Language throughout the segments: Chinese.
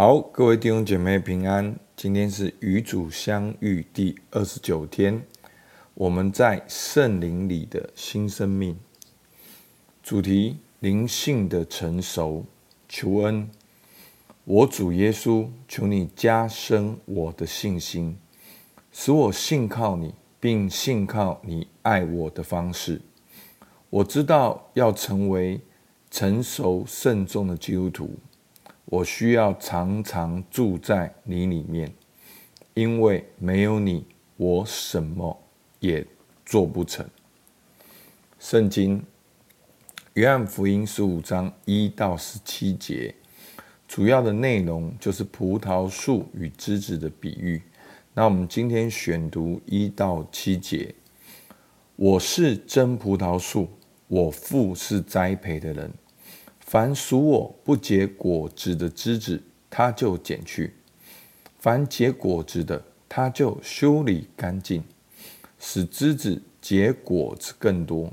好，各位弟兄姐妹平安。今天是与主相遇第二十九天，我们在圣灵里的新生命。主题：灵性的成熟。求恩，我主耶稣，求你加深我的信心，使我信靠你，并信靠你爱我的方式。我知道要成为成熟慎重的基督徒。我需要常常住在你里面，因为没有你，我什么也做不成。圣经约翰福音十五章一到十七节，主要的内容就是葡萄树与枝子的比喻。那我们今天选读一到七节：我是真葡萄树，我父是栽培的人。凡属我不结果子的枝子，他就剪去；凡结果子的，他就修理干净，使枝子结果子更多。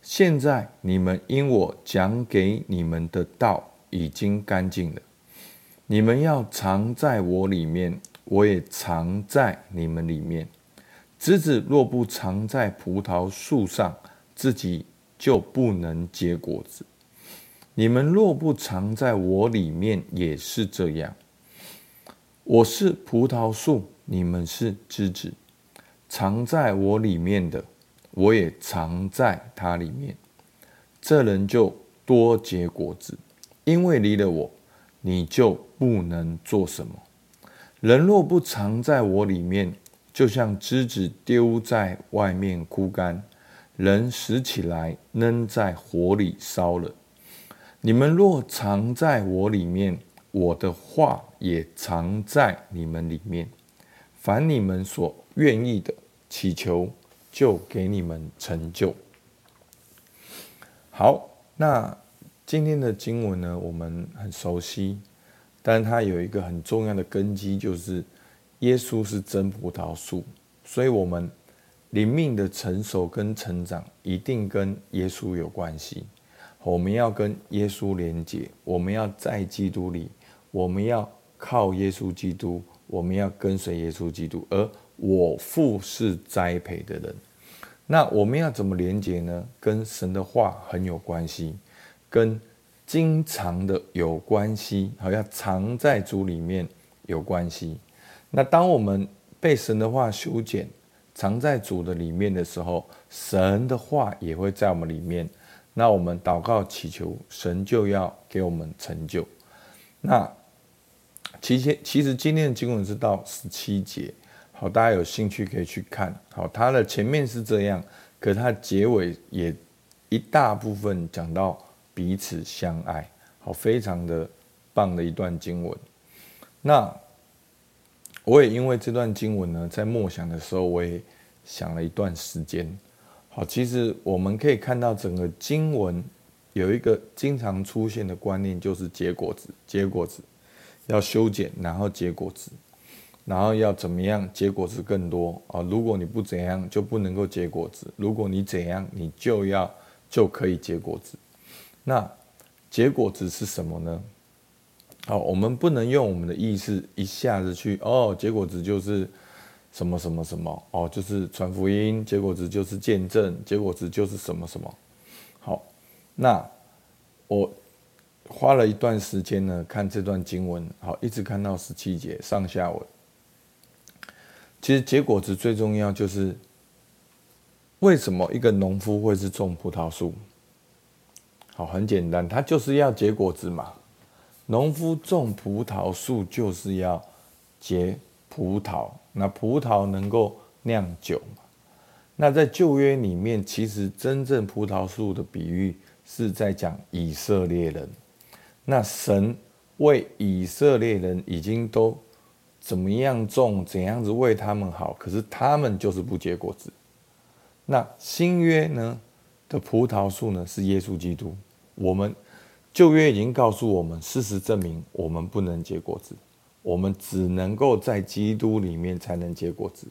现在你们因我讲给你们的道已经干净了，你们要藏在我里面，我也藏在你们里面。枝子若不藏在葡萄树上，自己就不能结果子。你们若不藏在我里面，也是这样。我是葡萄树，你们是枝子。藏在我里面的，我也藏在他里面。这人就多结果子，因为离了我，你就不能做什么。人若不藏在我里面，就像枝子丢在外面枯干，人拾起来扔在火里烧了。你们若藏在我里面，我的话也藏在你们里面。凡你们所愿意的，祈求就给你们成就。好，那今天的经文呢，我们很熟悉，但它有一个很重要的根基，就是耶稣是真葡萄树，所以我们灵命的成熟跟成长，一定跟耶稣有关系。我们要跟耶稣连接，我们要在基督里，我们要靠耶稣基督，我们要跟随耶稣基督。而我父是栽培的人，那我们要怎么连接呢？跟神的话很有关系，跟经常的有关系，好，要藏在主里面有关系。那当我们被神的话修剪，藏在主的里面的时候，神的话也会在我们里面。那我们祷告祈求，神就要给我们成就。那其实其实今天的经文是到十七节，好，大家有兴趣可以去看。好，它的前面是这样，可它结尾也一大部分讲到彼此相爱，好，非常的棒的一段经文。那我也因为这段经文呢，在默想的时候，我也想了一段时间。好，其实我们可以看到整个经文有一个经常出现的观念，就是结果子，结果子要修剪，然后结果子，然后要怎么样结果子更多啊？如果你不怎样，就不能够结果子；如果你怎样，你就要就可以结果子。那结果子是什么呢？好，我们不能用我们的意识一下子去哦，结果子就是。什么什么什么哦，就是传福音，结果子就是见证，结果子就是什么什么。好，那我花了一段时间呢，看这段经文，好，一直看到十七节上下文。其实结果子最重要就是，为什么一个农夫会是种葡萄树？好，很简单，他就是要结果子嘛。农夫种葡萄树就是要结葡萄。那葡萄能够酿酒嘛？那在旧约里面，其实真正葡萄树的比喻是在讲以色列人。那神为以色列人已经都怎么样种，怎样子为他们好，可是他们就是不结果子。那新约呢的葡萄树呢是耶稣基督。我们旧约已经告诉我们，事实证明我们不能结果子。我们只能够在基督里面才能结果子，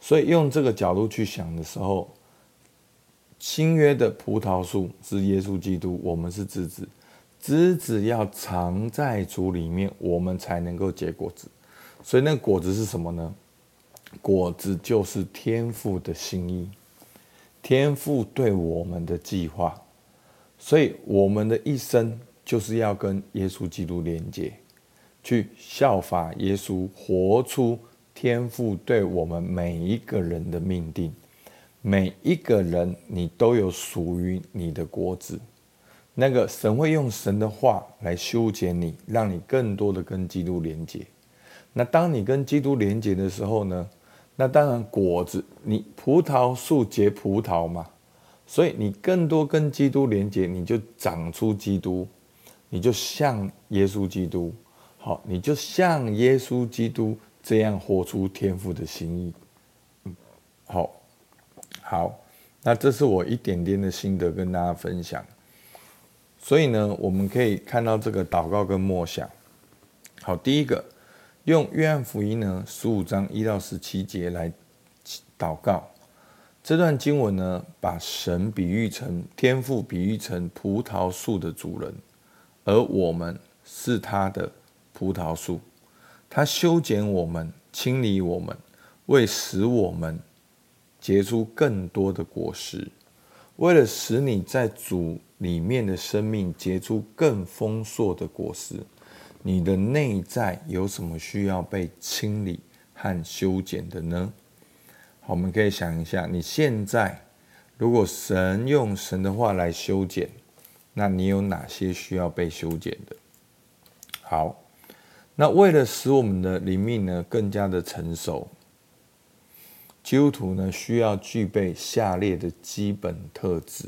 所以用这个角度去想的时候，新约的葡萄树是耶稣基督，我们是枝子，枝子要藏在主里面，我们才能够结果子。所以那果子是什么呢？果子就是天父的心意，天父对我们的计划。所以我们的一生就是要跟耶稣基督连接，去效法耶稣，活出天父对我们每一个人的命定。每一个人，你都有属于你的果子。那个神会用神的话来修剪你，让你更多的跟基督连接。那当你跟基督连接的时候呢？那当然果子，你葡萄树结葡萄嘛，所以你更多跟基督连接，你就长出基督，你就像耶稣基督，好，你就像耶稣基督这样活出天父的心意。嗯，好。好，那这是我一点点的心得跟大家分享。所以呢，我们可以看到这个祷告跟默想。好，第一个用约翰福音呢十五章一到十七节来祷告。这段经文呢，把神比喻成天父，比喻成葡萄树的主人，而我们是他的葡萄树。它修剪我们，清理我们，为使我们。结出更多的果实，为了使你在主里面的生命结出更丰硕的果实，你的内在有什么需要被清理和修剪的呢？好，我们可以想一下，你现在如果神用神的话来修剪，那你有哪些需要被修剪的？好，那为了使我们的灵命呢更加的成熟。基督徒呢，需要具备下列的基本特质。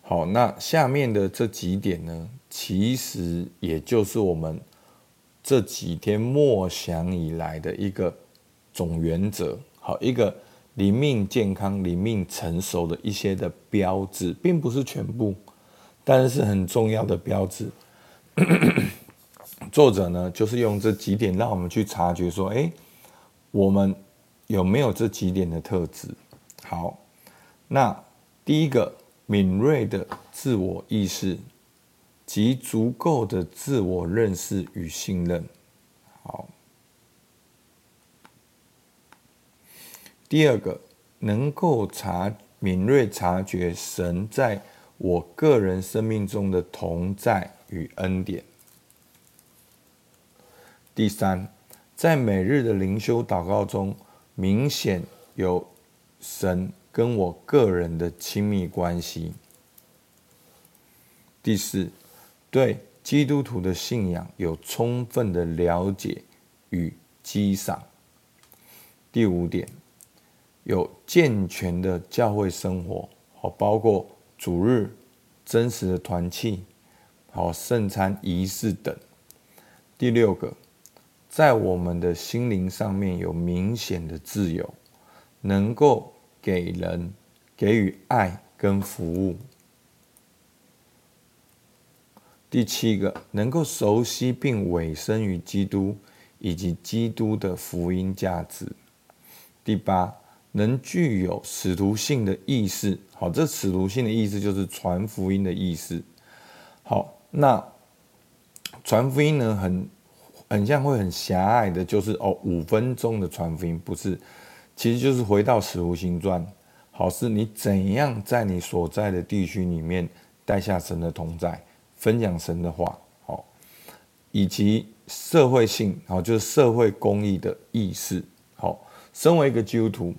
好，那下面的这几点呢，其实也就是我们这几天默想以来的一个总原则。好，一个灵命健康、灵命成熟的一些的标志，并不是全部，但是很重要的标志。作者呢，就是用这几点让我们去察觉说，哎，我们。有没有这几点的特质？好，那第一个，敏锐的自我意识及足够的自我认识与信任。好，第二个，能够察敏锐察觉神在我个人生命中的同在与恩典。第三，在每日的灵修祷告中。明显有神跟我个人的亲密关系。第四，对基督徒的信仰有充分的了解与激赏。第五点，有健全的教会生活，好，包括主日、真实的团契、好圣餐仪式等。第六个。在我们的心灵上面有明显的自由，能够给人给予爱跟服务。第七个，能够熟悉并委身于基督以及基督的福音价值。第八，能具有使徒性的意识。好，这使徒性的意思就是传福音的意思。好，那传福音呢，很。很像会很狭隘的，就是哦，五分钟的传福音不是，其实就是回到使徒行传，好，是你怎样在你所在的地区里面带下神的同在，分享神的话，好，以及社会性，好，就是社会公益的意识，好，身为一个基督徒，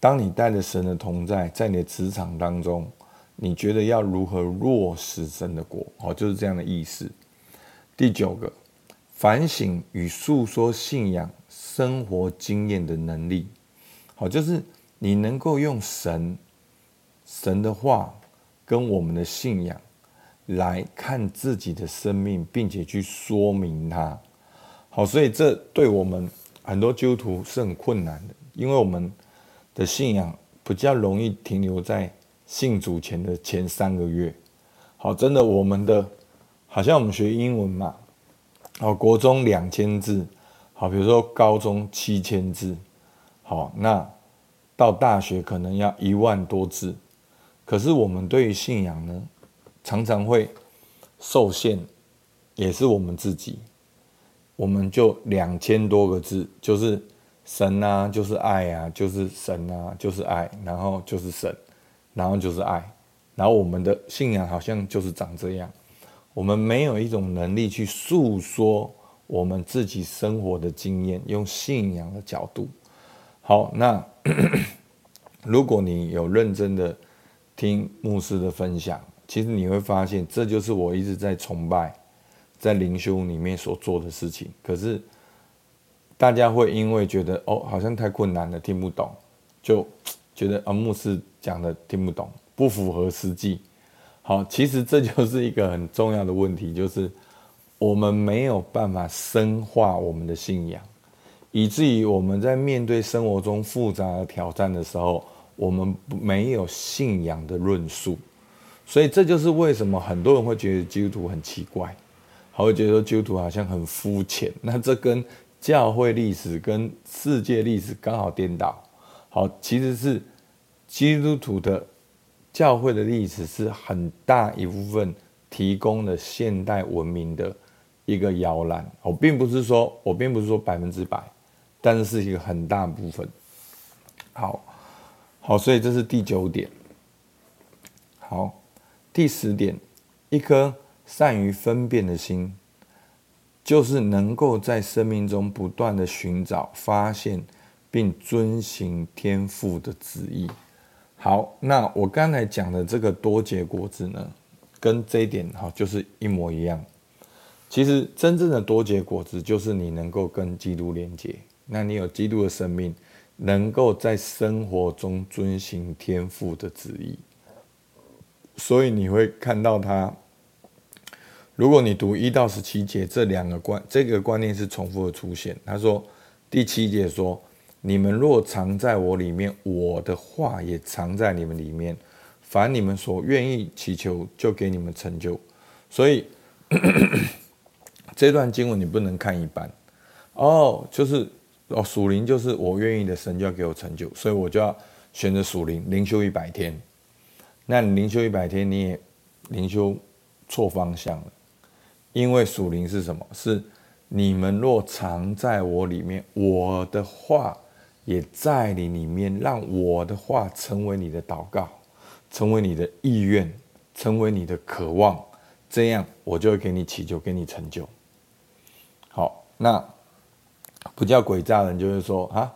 当你带着神的同在，在你的职场当中，你觉得要如何落实神的国，好，就是这样的意思。第九个。反省与诉说信仰生活经验的能力，好，就是你能够用神神的话跟我们的信仰来看自己的生命，并且去说明它。好，所以这对我们很多基督徒是很困难的，因为我们的信仰比较容易停留在信主前的前三个月。好，真的，我们的好像我们学英文嘛。好，国中两千字，好，比如说高中七千字，好，那到大学可能要一万多字。可是我们对于信仰呢，常常会受限也是我们自己。我们就两千多个字，就是神啊，就是爱啊，就是神啊，就是爱，然后就是神，然后就是爱，然后我们的信仰好像就是长这样。我们没有一种能力去诉说我们自己生活的经验，用信仰的角度。好，那 如果你有认真的听牧师的分享，其实你会发现，这就是我一直在崇拜。在灵修里面所做的事情，可是大家会因为觉得哦，好像太困难了，听不懂，就觉得啊，牧师讲的听不懂，不符合实际。好，其实这就是一个很重要的问题，就是我们没有办法深化我们的信仰，以至于我们在面对生活中复杂的挑战的时候，我们没有信仰的论述。所以这就是为什么很多人会觉得基督徒很奇怪。还会觉得基督徒好像很肤浅，那这跟教会历史跟世界历史刚好颠倒。好，其实是基督徒的教会的历史是很大一部分提供了现代文明的一个摇篮。我并不是说，我并不是说百分之百，但是是一个很大部分。好，好，所以这是第九点。好，第十点，一颗。善于分辨的心，就是能够在生命中不断的寻找、发现，并遵行天父的旨意。好，那我刚才讲的这个多结果子呢，跟这一点哈就是一模一样。其实真正的多结果子，就是你能够跟基督连接，那你有基督的生命，能够在生活中遵行天父的旨意，所以你会看到他。如果你读一到十七节，这两个观这个观念是重复的出现。他说，第七节说：“你们若藏在我里面，我的话也藏在你们里面。凡你们所愿意祈求，就给你们成就。”所以 这段经文你不能看一半哦，就是哦，属灵就是我愿意的，神就要给我成就，所以我就要选择属灵灵修一百天。那你灵修一百天，你也灵修错方向了。因为属灵是什么？是你们若藏在我里面，我的话也在你里面，让我的话成为你的祷告，成为你的意愿，成为你的渴望，这样我就会给你祈求，给你成就。好，那不叫鬼诈人，就是说啊，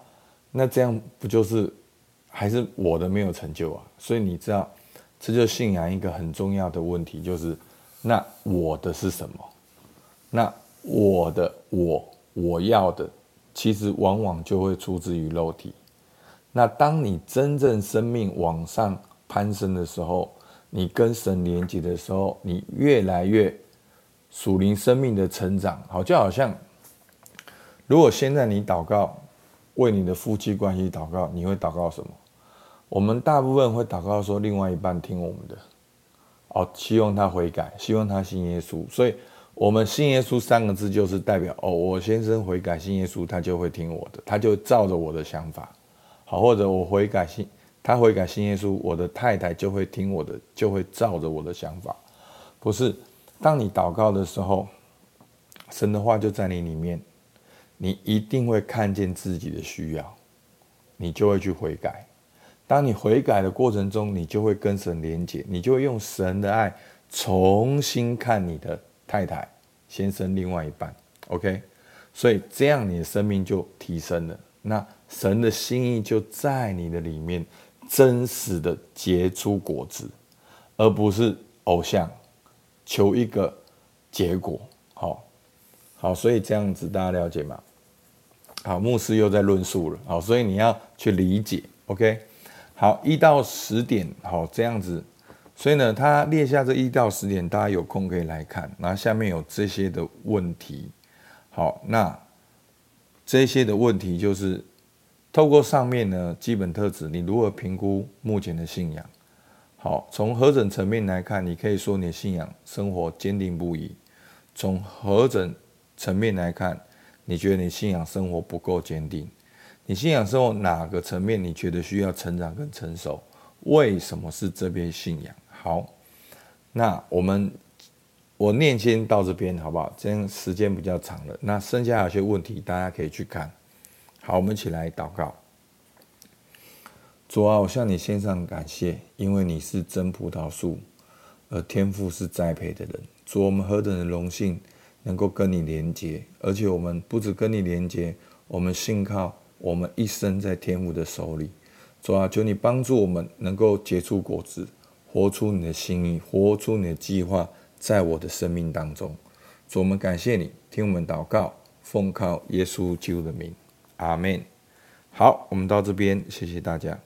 那这样不就是还是我的没有成就啊？所以你知道，这就信仰一个很重要的问题，就是那我的是什么？那我的我我要的，其实往往就会出自于肉体。那当你真正生命往上攀升的时候，你跟神连接的时候，你越来越属灵生命的成长，好就好像，如果现在你祷告，为你的夫妻关系祷告，你会祷告什么？我们大部分会祷告说，另外一半听我们的，哦，希望他悔改，希望他信耶稣，所以。我们信耶稣三个字就是代表哦，我先生悔改信耶稣，他就会听我的，他就照着我的想法，好，或者我悔改信他悔改信耶稣，我的太太就会听我的，就会照着我的想法。不是，当你祷告的时候，神的话就在你里面，你一定会看见自己的需要，你就会去悔改。当你悔改的过程中，你就会跟神连结，你就会用神的爱重新看你的。太太、先生，另外一半，OK，所以这样你的生命就提升了。那神的心意就在你的里面，真实的结出果子，而不是偶像求一个结果。好，好，所以这样子大家了解吗？好，牧师又在论述了。好，所以你要去理解。OK，好，一到十点，好，这样子。所以呢，他列下这一到十点，大家有空可以来看。然后下面有这些的问题。好，那这些的问题就是透过上面呢基本特质，你如何评估目前的信仰？好，从何种层面来看，你可以说你的信仰生活坚定不移；从何种层面来看，你觉得你信仰生活不够坚定？你信仰生活哪个层面你觉得需要成长跟成熟？为什么是这边信仰？好，那我们我念经到这边好不好？这样时间比较长了。那剩下有些问题大家可以去看。好，我们一起来祷告。主啊，我向你献上感谢，因为你是真葡萄树，而天父是栽培的人。主，我们何等的荣幸能够跟你连接，而且我们不止跟你连接，我们信靠我们一生在天父的手里。主啊，求你帮助我们能够结出果子，活出你的心意，活出你的计划，在我的生命当中。主，我们感谢你，听我们祷告，奉靠耶稣基督的名，阿门。好，我们到这边，谢谢大家。